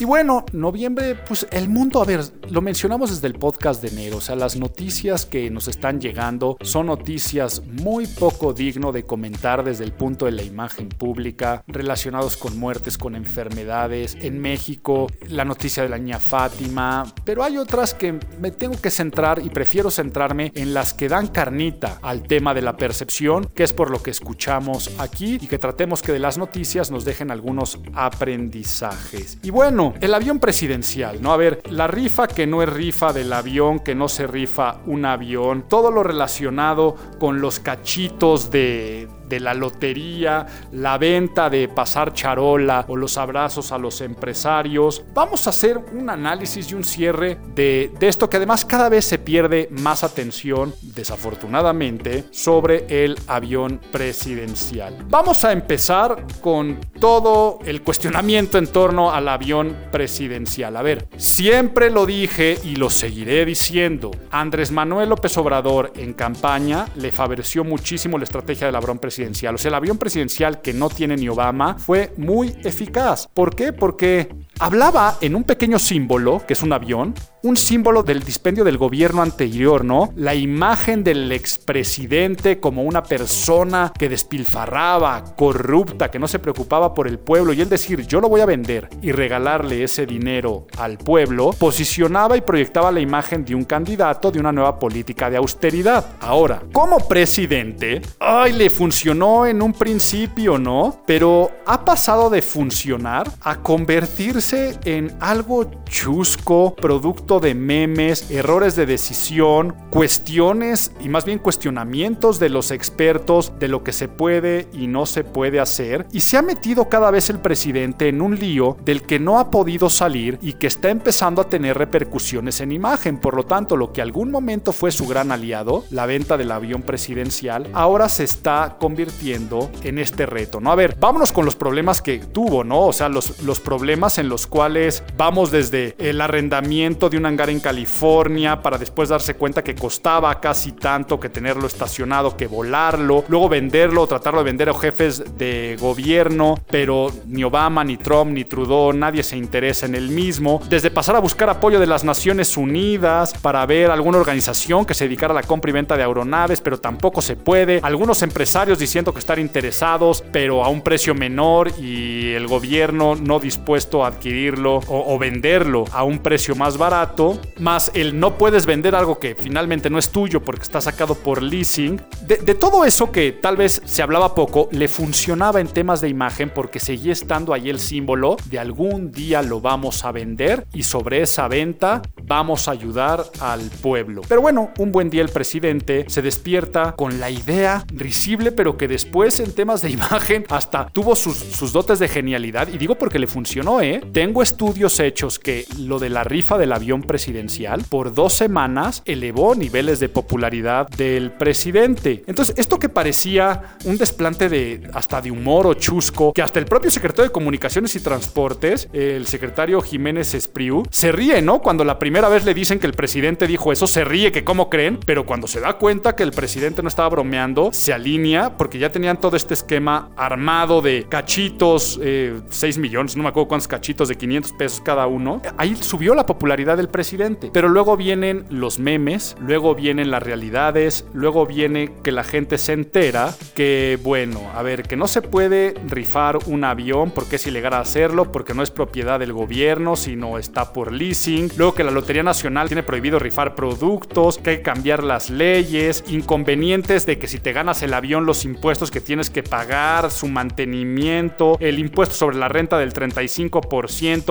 S1: Y bueno, noviembre, pues el mundo, a ver, lo mencionamos desde el podcast de enero, o sea, las noticias que nos están llegando son noticias muy poco digno de comentar desde el punto de la imagen pública, relacionados con muertes, con enfermedades. En México, la noticia de la niña Fátima, pero hay otras que me tengo que centrar y prefiero centrarme en las que dan carnita al tema de la percepción, que es por lo que escuchamos aquí y que tratemos que de las noticias nos dejen algunos aprendizajes. Y bueno, el avión presidencial, ¿no? A ver, la rifa que no es rifa del avión, que no se rifa un avión, todo lo relacionado con los cachitos de de la lotería, la venta de pasar charola o los abrazos a los empresarios. Vamos a hacer un análisis y un cierre de, de esto que además cada vez se pierde más atención, desafortunadamente, sobre el avión presidencial. Vamos a empezar con todo el cuestionamiento en torno al avión presidencial. A ver, siempre lo dije y lo seguiré diciendo. Andrés Manuel López Obrador en campaña le favoreció muchísimo la estrategia del avión presidencial o sea, el avión presidencial que no tiene ni Obama fue muy eficaz. ¿Por qué? Porque hablaba en un pequeño símbolo, que es un avión, un símbolo del dispendio del gobierno anterior, ¿no? La imagen del expresidente como una persona que despilfarraba, corrupta, que no se preocupaba por el pueblo, y él decir, yo lo voy a vender y regalarle ese dinero al pueblo, posicionaba y proyectaba la imagen de un candidato de una nueva política de austeridad. Ahora, como presidente, ay, le funcionó en un principio, ¿no? Pero ha pasado de funcionar a convertirse en algo chusco, producto de memes, errores de decisión, cuestiones y más bien cuestionamientos de los expertos de lo que se puede y no se puede hacer. Y se ha metido cada vez el presidente en un lío del que no ha podido salir y que está empezando a tener repercusiones en imagen. Por lo tanto, lo que algún momento fue su gran aliado, la venta del avión presidencial, ahora se está convirtiendo en este reto. ¿no? A ver, vámonos con los problemas que tuvo, ¿no? O sea, los, los problemas en los cuales vamos desde el arrendamiento de un hangar en California para después darse cuenta que costaba casi tanto que tenerlo estacionado, que volarlo, luego venderlo, tratarlo de vender a jefes de gobierno, pero ni Obama, ni Trump, ni Trudeau, nadie se interesa en el mismo, desde pasar a buscar apoyo de las Naciones Unidas para ver alguna organización que se dedicara a la compra y venta de aeronaves, pero tampoco se puede, algunos empresarios diciendo que están interesados, pero a un precio menor y el gobierno no dispuesto a adquirir o, venderlo a un precio más barato, más el no puedes vender algo que finalmente no es tuyo porque está sacado por leasing. De, de todo eso que tal vez se hablaba poco, le funcionaba en temas de imagen porque seguía estando ahí el símbolo de algún día lo vamos a vender y sobre esa venta vamos a ayudar al pueblo. Pero bueno, un buen día el presidente se despierta con la idea risible, pero que después en temas de imagen hasta tuvo sus, sus dotes de genialidad. Y digo porque le funcionó, ¿eh? Tengo estudios hechos que lo de la rifa del avión presidencial por dos semanas elevó niveles de popularidad del presidente. Entonces, esto que parecía un desplante de hasta de humor o chusco, que hasta el propio secretario de Comunicaciones y Transportes, el secretario Jiménez Espriu, se ríe, ¿no? Cuando la primera vez le dicen que el presidente dijo eso, se ríe que cómo creen, pero cuando se da cuenta que el presidente no estaba bromeando, se alinea porque ya tenían todo este esquema armado de cachitos, 6 eh, millones, no me acuerdo cuántos cachitos de 500 pesos cada uno. Ahí subió la popularidad del presidente, pero luego vienen los memes, luego vienen las realidades, luego viene que la gente se entera que, bueno, a ver, que no se puede rifar un avión porque es ilegal hacerlo, porque no es propiedad del gobierno, sino está por leasing. Luego que la Lotería Nacional tiene prohibido rifar productos, que hay que cambiar las leyes, inconvenientes de que si te ganas el avión, los impuestos que tienes que pagar, su mantenimiento, el impuesto sobre la renta del 35%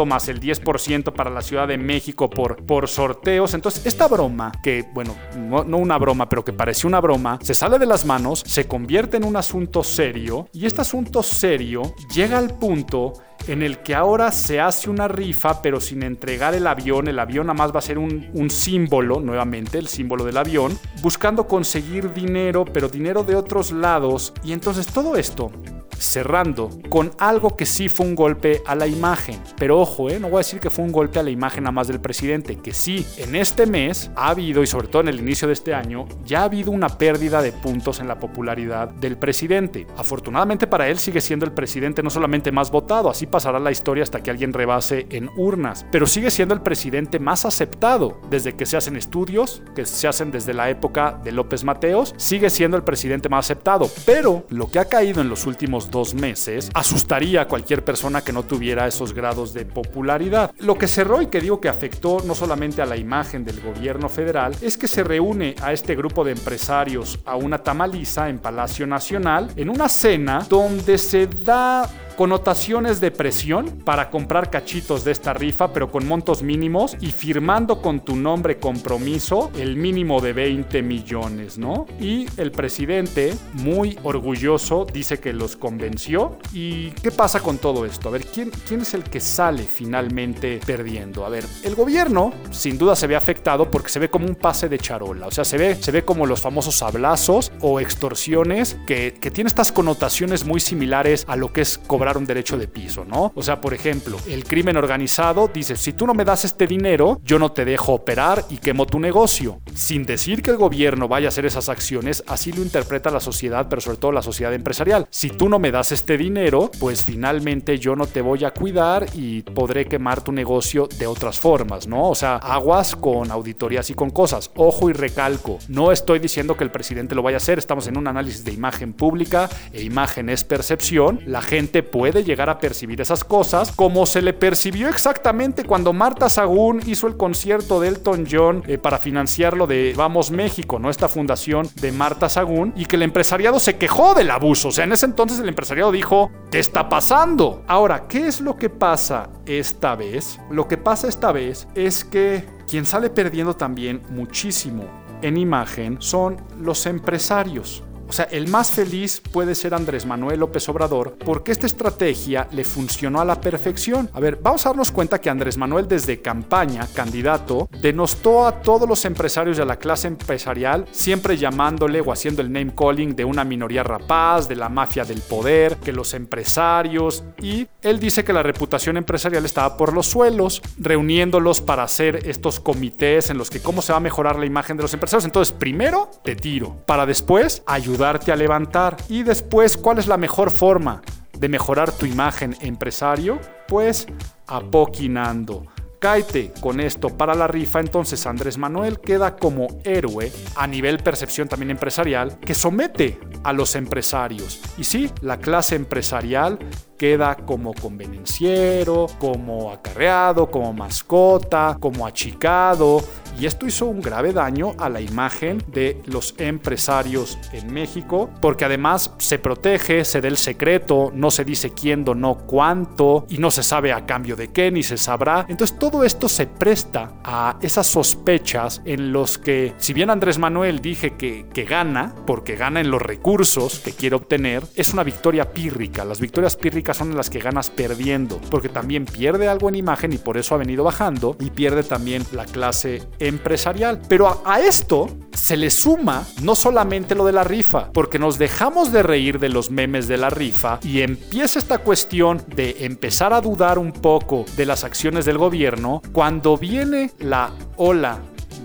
S1: más el 10% para la Ciudad de México por, por sorteos. Entonces, esta broma, que bueno, no, no una broma, pero que pareció una broma, se sale de las manos, se convierte en un asunto serio y este asunto serio llega al punto en el que ahora se hace una rifa, pero sin entregar el avión. El avión nada más va a ser un, un, símbolo, nuevamente, el símbolo del avión, buscando conseguir dinero, pero dinero de otros lados. Y entonces todo esto cerrando con algo que sí fue un golpe a la imagen. Pero ojo, ¿eh? no voy a decir que fue un golpe a la imagen nada más del presidente, que sí, en este mes ha habido, y sobre todo en el inicio de este año, ya ha habido una pérdida de puntos en la popularidad del presidente. Afortunadamente para él sigue siendo el presidente no solamente más votado, así pasará la historia hasta que alguien rebase en urnas, pero sigue siendo el presidente más aceptado desde que se hacen estudios, que se hacen desde la época de López Mateos, sigue siendo el presidente más aceptado, pero lo que ha caído en los últimos dos meses asustaría a cualquier persona que no tuviera esos grados de popularidad. Lo que cerró y que digo que afectó no solamente a la imagen del gobierno federal es que se reúne a este grupo de empresarios a una tamaliza en Palacio Nacional en una cena donde se da connotaciones de presión para comprar cachitos de esta rifa, pero con montos mínimos y firmando con tu nombre compromiso el mínimo de 20 millones, ¿no? Y el presidente, muy orgulloso, dice que los convenció. ¿Y qué pasa con todo esto? A ver, ¿quién, quién es el que sale finalmente perdiendo? A ver, el gobierno sin duda se ve afectado porque se ve como un pase de charola, o sea, se ve, se ve como los famosos hablazos o extorsiones que, que tiene estas connotaciones muy similares a lo que es cobrar un derecho de piso, ¿no? O sea, por ejemplo, el crimen organizado dice, si tú no me das este dinero, yo no te dejo operar y quemo tu negocio. Sin decir que el gobierno vaya a hacer esas acciones, así lo interpreta la sociedad, pero sobre todo la sociedad empresarial. Si tú no me das este dinero, pues finalmente yo no te voy a cuidar y podré quemar tu negocio de otras formas, ¿no? O sea, aguas con auditorías y con cosas. Ojo y recalco, no estoy diciendo que el presidente lo vaya a hacer, estamos en un análisis de imagen pública e imagen es percepción. La gente puede puede llegar a percibir esas cosas, como se le percibió exactamente cuando Marta Sagún hizo el concierto de Elton John eh, para financiar lo de Vamos México, ¿no? Esta fundación de Marta Sagún, y que el empresariado se quejó del abuso. O sea, en ese entonces el empresariado dijo, ¿qué está pasando? Ahora, ¿qué es lo que pasa esta vez? Lo que pasa esta vez es que quien sale perdiendo también muchísimo en imagen son los empresarios. O sea, el más feliz puede ser Andrés Manuel López Obrador porque esta estrategia le funcionó a la perfección. A ver, vamos a darnos cuenta que Andrés Manuel desde campaña, candidato, denostó a todos los empresarios de la clase empresarial, siempre llamándole o haciendo el name calling de una minoría rapaz, de la mafia del poder, que los empresarios, y él dice que la reputación empresarial estaba por los suelos, reuniéndolos para hacer estos comités en los que cómo se va a mejorar la imagen de los empresarios. Entonces, primero te tiro, para después ayudar ayudarte a levantar. Y después, ¿cuál es la mejor forma de mejorar tu imagen empresario? Pues apoquinando. Cáete con esto para la rifa, entonces Andrés Manuel queda como héroe a nivel percepción también empresarial que somete a los empresarios. Y sí, la clase empresarial queda como convenenciero, como acarreado, como mascota, como achicado. Y esto hizo un grave daño a la imagen de los empresarios en México, porque además se protege, se da el secreto, no se dice quién donó cuánto y no se sabe a cambio de qué ni se sabrá. Entonces todo esto se presta a esas sospechas en los que, si bien Andrés Manuel dije que, que gana, porque gana en los recursos que quiere obtener, es una victoria pírrica. Las victorias pírricas son las que ganas perdiendo, porque también pierde algo en imagen y por eso ha venido bajando y pierde también la clase empresarial. Pero a, esto se le suma no solamente lo de la rifa, porque nos dejamos de reír de los memes de la rifa y empieza esta cuestión de empezar a dudar un poco de las acciones del gobierno cuando viene la ola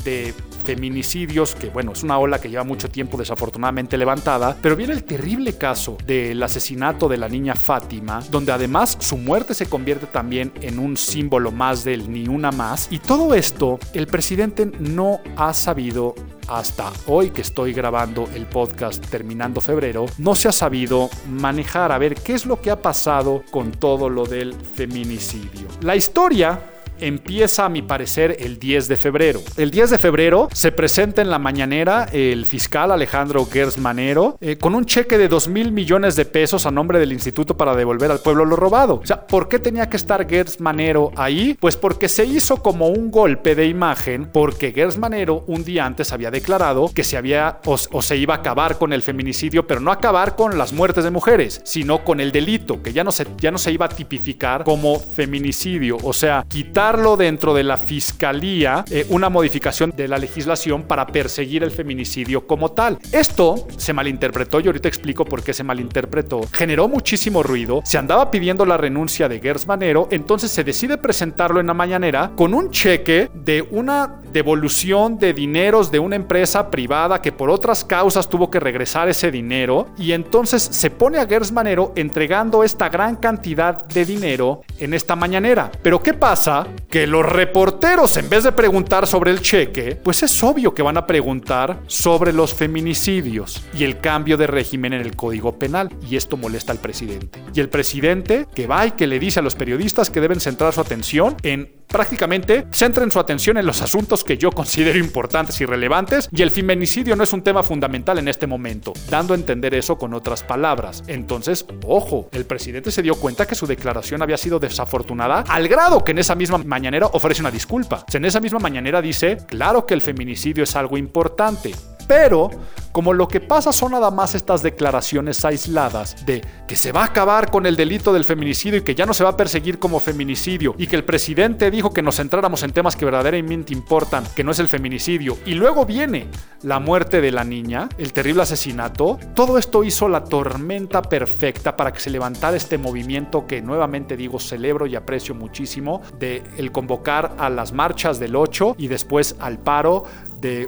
S1: de feminicidios, que bueno, es una ola que lleva mucho tiempo desafortunadamente levantada, pero viene el terrible caso del asesinato de la niña Fátima, donde además su muerte se convierte también en un símbolo más del ni una más, y todo esto el presidente no ha sabido hasta hoy que estoy grabando el podcast terminando febrero, no se ha sabido manejar a ver qué es lo que ha pasado con todo lo del feminicidio. La historia empieza a mi parecer el 10 de febrero. El 10 de febrero se presenta en la mañanera el fiscal Alejandro Gersmanero eh, con un cheque de 2 mil millones de pesos a nombre del instituto para devolver al pueblo lo robado. O sea, ¿por qué tenía que estar Gersmanero ahí? Pues porque se hizo como un golpe de imagen porque Gersmanero un día antes había declarado que se había o, o se iba a acabar con el feminicidio, pero no acabar con las muertes de mujeres, sino con el delito, que ya no se, ya no se iba a tipificar como feminicidio, o sea, quitar dentro de la fiscalía eh, una modificación de la legislación para perseguir el feminicidio como tal. Esto se malinterpretó y ahorita explico por qué se malinterpretó. Generó muchísimo ruido, se andaba pidiendo la renuncia de Gers Manero, entonces se decide presentarlo en la mañanera con un cheque de una devolución de dineros de una empresa privada que por otras causas tuvo que regresar ese dinero y entonces se pone a Gers Manero entregando esta gran cantidad de dinero en esta mañanera. Pero ¿qué pasa? Que los reporteros, en vez de preguntar sobre el cheque, pues es obvio que van a preguntar sobre los feminicidios y el cambio de régimen en el Código Penal. Y esto molesta al presidente. Y el presidente que va y que le dice a los periodistas que deben centrar su atención en prácticamente centren su atención en los asuntos que yo considero importantes y relevantes y el feminicidio no es un tema fundamental en este momento, dando a entender eso con otras palabras. Entonces, ojo, el presidente se dio cuenta que su declaración había sido desafortunada al grado que en esa misma mañanera ofrece una disculpa. En esa misma mañanera dice, claro que el feminicidio es algo importante, pero como lo que pasa son nada más estas declaraciones aisladas de que se va a acabar con el delito del feminicidio y que ya no se va a perseguir como feminicidio y que el presidente dijo que nos centráramos en temas que verdaderamente importan, que no es el feminicidio, y luego viene la muerte de la niña, el terrible asesinato, todo esto hizo la tormenta perfecta para que se levantara este movimiento que nuevamente digo celebro y aprecio muchísimo de el convocar a las marchas del 8 y después al paro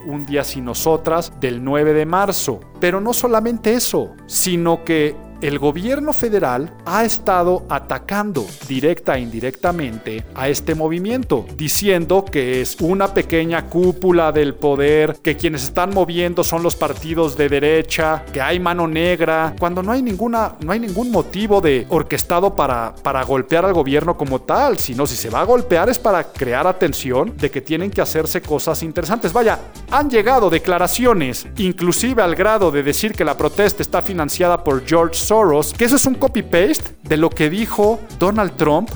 S1: Un día sin nosotras del 9 de marzo. Pero no solamente eso, sino que el gobierno federal ha estado atacando directa e indirectamente a este movimiento, diciendo que es una pequeña cúpula del poder, que quienes están moviendo son los partidos de derecha, que hay mano negra, cuando no hay ninguna no hay ningún motivo de orquestado para para golpear al gobierno como tal, sino si se va a golpear es para crear atención de que tienen que hacerse cosas interesantes. Vaya, han llegado declaraciones inclusive al grado de decir que la protesta está financiada por George Soros, que eso es un copy-paste de lo que dijo Donald Trump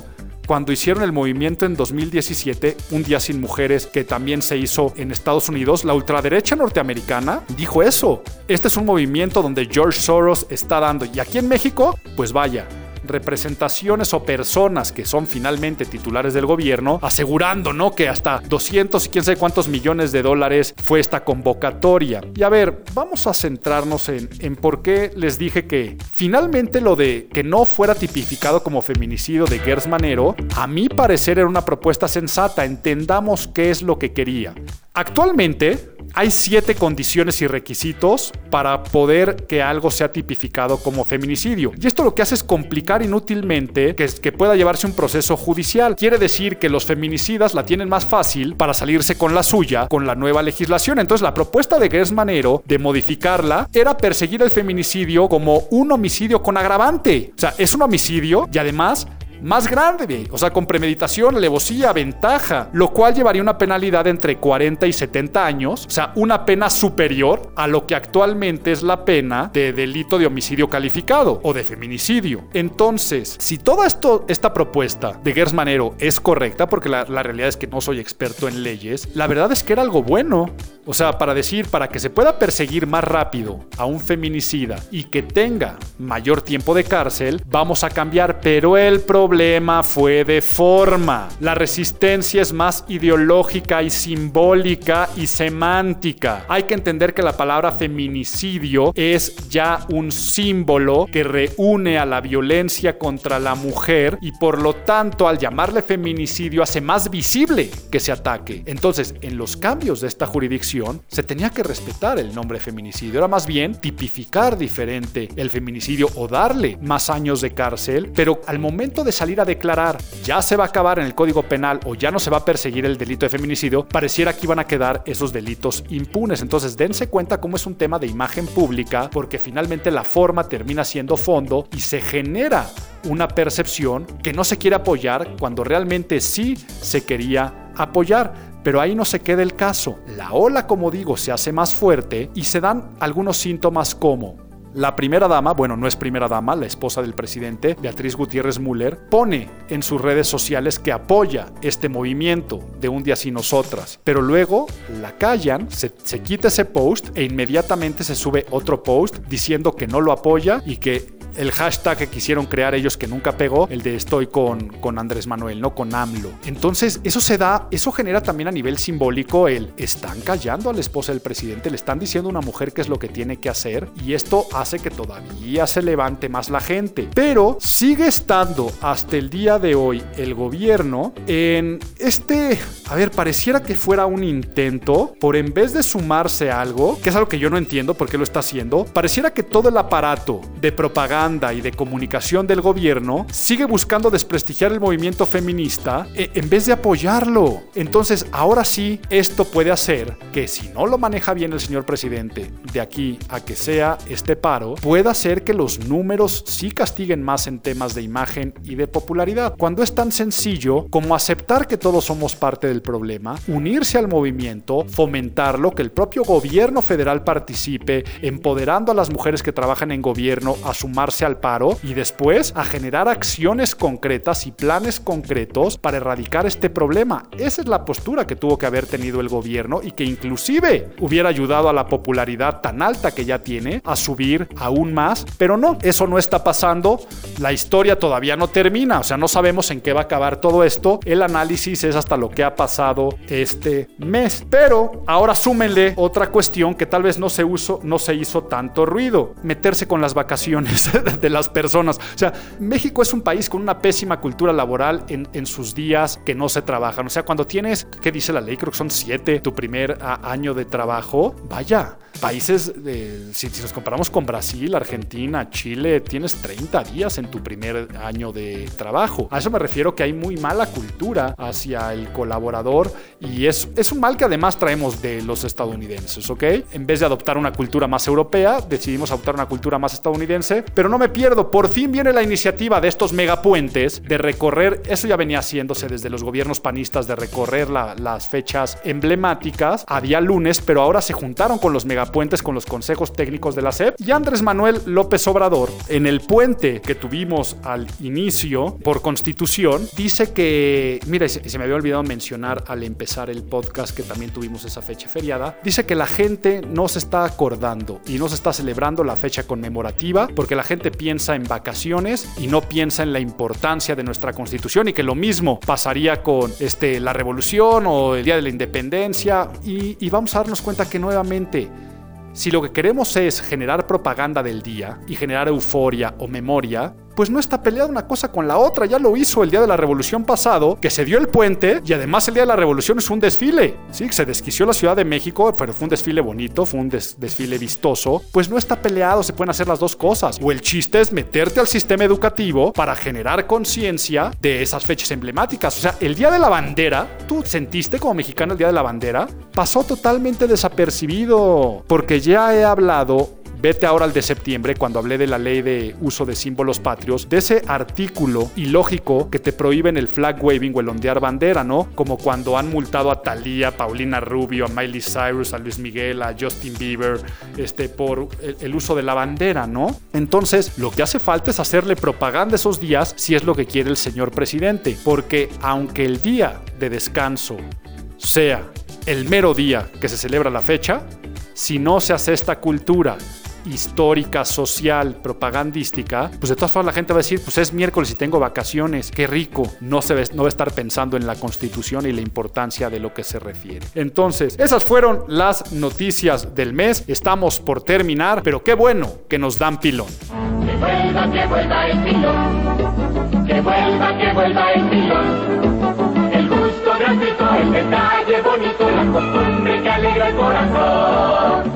S1: cuando hicieron el movimiento en 2017, Un Día Sin Mujeres, que también se hizo en Estados Unidos, la ultraderecha norteamericana dijo eso. Este es un movimiento donde George Soros está dando. Y aquí en México, pues vaya, representaciones o personas que son finalmente titulares del gobierno, asegurando, ¿no? Que hasta 200 y quién sabe cuántos millones de dólares fue esta convocatoria. Y a ver, vamos a centrarnos en, en por qué les dije que finalmente lo de que no fuera tipificado como feminicidio de Gers Manero, a mi parecer era una propuesta sensata. Entendamos qué es lo que quería. Actualmente hay siete condiciones y requisitos para poder que algo sea tipificado como feminicidio. Y esto lo que hace es complicar inútilmente que, pueda llevarse un proceso judicial. Quiere decir que los feminicidas la tienen más fácil para salirse con la suya con la nueva legislación. Entonces la propuesta de Gers Manero de modificarla era perseguir el feminicidio como un homicidio con agravante. O sea, es un homicidio y además más grande, o sea, con premeditación, alevosía, ventaja, lo cual llevaría una penalidad entre 40 y 70 años, o sea, una pena superior a lo que actualmente es la pena de delito de homicidio calificado o de feminicidio. Entonces, si toda esta propuesta de Gers Manero es correcta, porque la, la realidad es que no soy experto en leyes, la verdad es que era algo bueno. O sea, para decir, para que se pueda perseguir más rápido a un feminicida y que tenga mayor tiempo de cárcel, vamos a cambiar, pero el problema problema fue de forma. La resistencia es más ideológica y simbólica y semántica. Hay que entender que la palabra feminicidio es ya un símbolo que reúne a la violencia contra la mujer y por lo tanto al llamarle feminicidio hace más visible que se ataque. Entonces, en los cambios de esta jurisdicción se tenía que respetar el nombre feminicidio. Era más bien tipificar diferente el feminicidio o darle más años de cárcel, pero al momento de salir a declarar ya se va a acabar en el Código Penal o ya no se va a perseguir el delito de feminicidio, pareciera que iban a quedar esos delitos impunes. Entonces dense cuenta cómo es un tema de imagen pública, porque finalmente la forma termina siendo fondo y se genera una percepción que no se quiere apoyar cuando realmente sí se quería apoyar. Pero ahí no se queda el caso. La ola, como digo, se hace más fuerte y se dan algunos síntomas como la primera dama, bueno, no es primera dama, la esposa del presidente, Beatriz Gutiérrez Müller, pone en sus redes sociales que apoya este movimiento de un día sin nosotras, pero luego la callan, se, se quita ese post e inmediatamente se sube otro post diciendo que no lo apoya y que el hashtag que quisieron crear ellos que nunca pegó, el de estoy con, con Andrés Manuel, no con AMLO. Entonces, eso se da, eso genera también a nivel simbólico el están callando a la esposa del presidente, le están diciendo a una mujer qué es lo que tiene que hacer y esto hace que todavía se levante más la gente. Pero sigue estando hasta el día de hoy el gobierno en este, a ver, pareciera que fuera un intento por en vez de sumarse a algo, que es algo que yo no entiendo por qué lo está haciendo, pareciera que todo el aparato de propaganda y de comunicación del gobierno sigue buscando desprestigiar el movimiento feminista eh, en vez de apoyarlo. Entonces, ahora sí, esto puede hacer que si no lo maneja bien el señor presidente, de aquí a que sea este paro, pueda hacer que los números sí castiguen más en temas de imagen y de popularidad. Cuando es tan sencillo como aceptar que todos somos parte del problema, unirse al movimiento, fomentarlo, que el propio gobierno federal participe, empoderando a las mujeres que trabajan en gobierno a sumar al paro y después a generar acciones concretas y planes concretos para erradicar este problema. Esa es la postura que tuvo que haber tenido el gobierno y que inclusive hubiera ayudado a la popularidad tan alta que ya tiene a subir aún más, pero no, eso no está pasando. La historia todavía no termina, o sea, no sabemos en qué va a acabar todo esto. El análisis es hasta lo que ha pasado este mes. Pero ahora súmenle otra cuestión que tal vez no se, uso, no se hizo tanto ruido, meterse con las vacaciones. de las personas. O sea, México es un país con una pésima cultura laboral en, en sus días que no se trabajan. O sea, cuando tienes, ¿qué dice la ley? Creo que son siete tu primer año de trabajo. Vaya, países, si, si, nos comparamos con Brasil, Argentina, Chile, tienes 30 días en tu primer año de trabajo. A eso me refiero que hay muy mala cultura hacia el colaborador y es, es un mal que además traemos de los estadounidenses, ¿ok? En vez de adoptar una cultura más europea, decidimos adoptar una cultura más estadounidense, pero no me pierdo, por fin viene la iniciativa de estos megapuentes de recorrer, eso ya venía haciéndose desde los gobiernos panistas, de recorrer la, las fechas emblemáticas a día lunes, pero ahora se juntaron con los megapuentes, con los consejos técnicos de la SEP y Andrés Manuel López Obrador, en el puente que tuvimos al inicio por constitución, dice que, mira, se, se me había olvidado mencionar al empezar el podcast que también tuvimos esa fecha feriada, dice que la gente no se está acordando y no se está celebrando la fecha conmemorativa porque la gente piensa en vacaciones y no piensa en la importancia de nuestra constitución y que lo mismo pasaría con este, la revolución o el día de la independencia. Y, y vamos a darnos cuenta que nuevamente si lo que queremos es generar propaganda del día y generar euforia o memoria, pues no está peleada una cosa con la otra. Ya lo hizo el día de la revolución pasado, que se dio el puente y además el día de la revolución es un desfile. Sí, se desquició la Ciudad de México, pero fue un desfile bonito, fue un des desfile vistoso. Pues no está peleado, se pueden hacer las dos cosas. O el chiste es meterte al sistema educativo para generar conciencia de esas fechas emblemáticas. O sea, el día de la bandera, tú sentiste como mexicano el día de la bandera, pasó totalmente desapercibido. Porque ya he hablado Vete ahora al de septiembre, cuando hablé de la ley de uso de símbolos patrios, de ese artículo ilógico que te prohíben el flag waving o el ondear bandera, ¿no? Como cuando han multado a Thalía, Paulina Rubio, a Miley Cyrus, a Luis Miguel, a Justin Bieber, este, por el, el uso de la bandera, ¿no? Entonces, lo que hace falta es hacerle propaganda esos días si es lo que quiere el señor presidente, porque aunque el día de descanso sea el mero día que se celebra la fecha, si no se hace esta cultura histórica, social, propagandística, pues de todas formas la gente va a decir, pues es miércoles y tengo vacaciones, qué rico. No, se no va a estar pensando en la constitución y la importancia de lo que se refiere. Entonces, esas fueron las noticias del mes. Estamos por terminar, pero qué bueno que nos dan pilón.
S3: Que vuelva, que vuelva el pilón. Que vuelva, que vuelva el pilón. El gusto gratuito, el detalle bonito, la costumbre que alegra el corazón.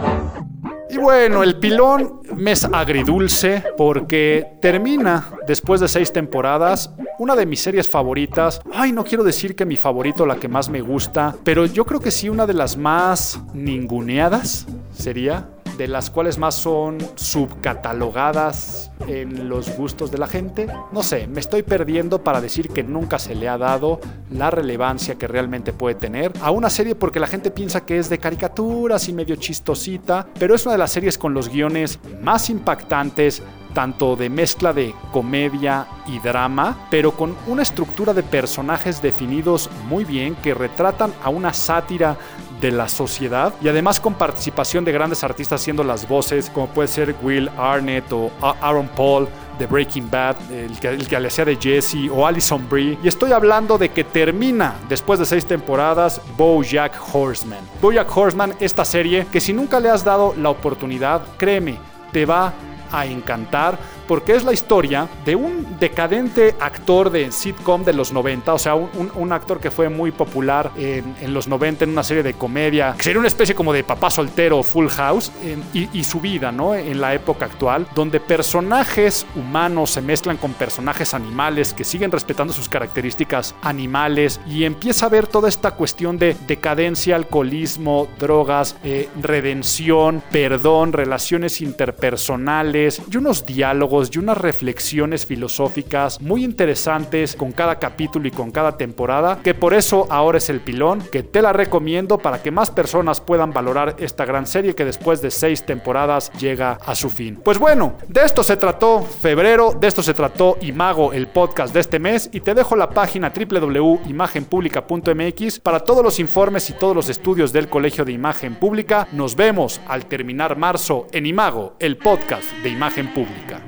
S1: Y bueno, el pilón mes agridulce porque termina después de seis temporadas una de mis series favoritas. Ay, no quiero decir que mi favorito, la que más me gusta, pero yo creo que sí una de las más ninguneadas sería de las cuales más son subcatalogadas en los gustos de la gente. No sé, me estoy perdiendo para decir que nunca se le ha dado la relevancia que realmente puede tener a una serie porque la gente piensa que es de caricaturas y medio chistosita, pero es una de las series con los guiones más impactantes, tanto de mezcla de comedia y drama, pero con una estructura de personajes definidos muy bien que retratan a una sátira de la sociedad y además con participación de grandes artistas haciendo las voces como puede ser Will Arnett o Aaron Paul de Breaking Bad, el que, el que le hacía de Jesse o Alison Brie. Y estoy hablando de que termina después de seis temporadas Bojack Horseman. Bojack Horseman, esta serie que si nunca le has dado la oportunidad, créeme, te va a encantar porque es la historia de un decadente actor de sitcom de los 90, o sea, un, actor que fue muy popular en, los 90 en una serie de comedia, que sería una especie como de papá soltero Full House, y, su vida, ¿no? En la época actual, donde personajes humanos se mezclan con personajes animales que siguen respetando sus características animales, y empieza a ver toda esta cuestión de decadencia, alcoholismo, drogas, eh, redención, perdón, relaciones interpersonales y unos y unas reflexiones filosóficas muy interesantes con cada capítulo y con cada temporada, que por eso ahora es el pilón, que te la recomiendo para que más personas puedan valorar esta gran serie que después de seis temporadas llega a su fin. Pues bueno, de esto se trató febrero, de esto se trató Imago, el podcast de este mes, y te dejo la página www.imagenpublica.mx para todos los informes y todos los estudios del Colegio de Imagen Pública. Nos vemos al terminar marzo en Imago, el podcast de Imagen Pública.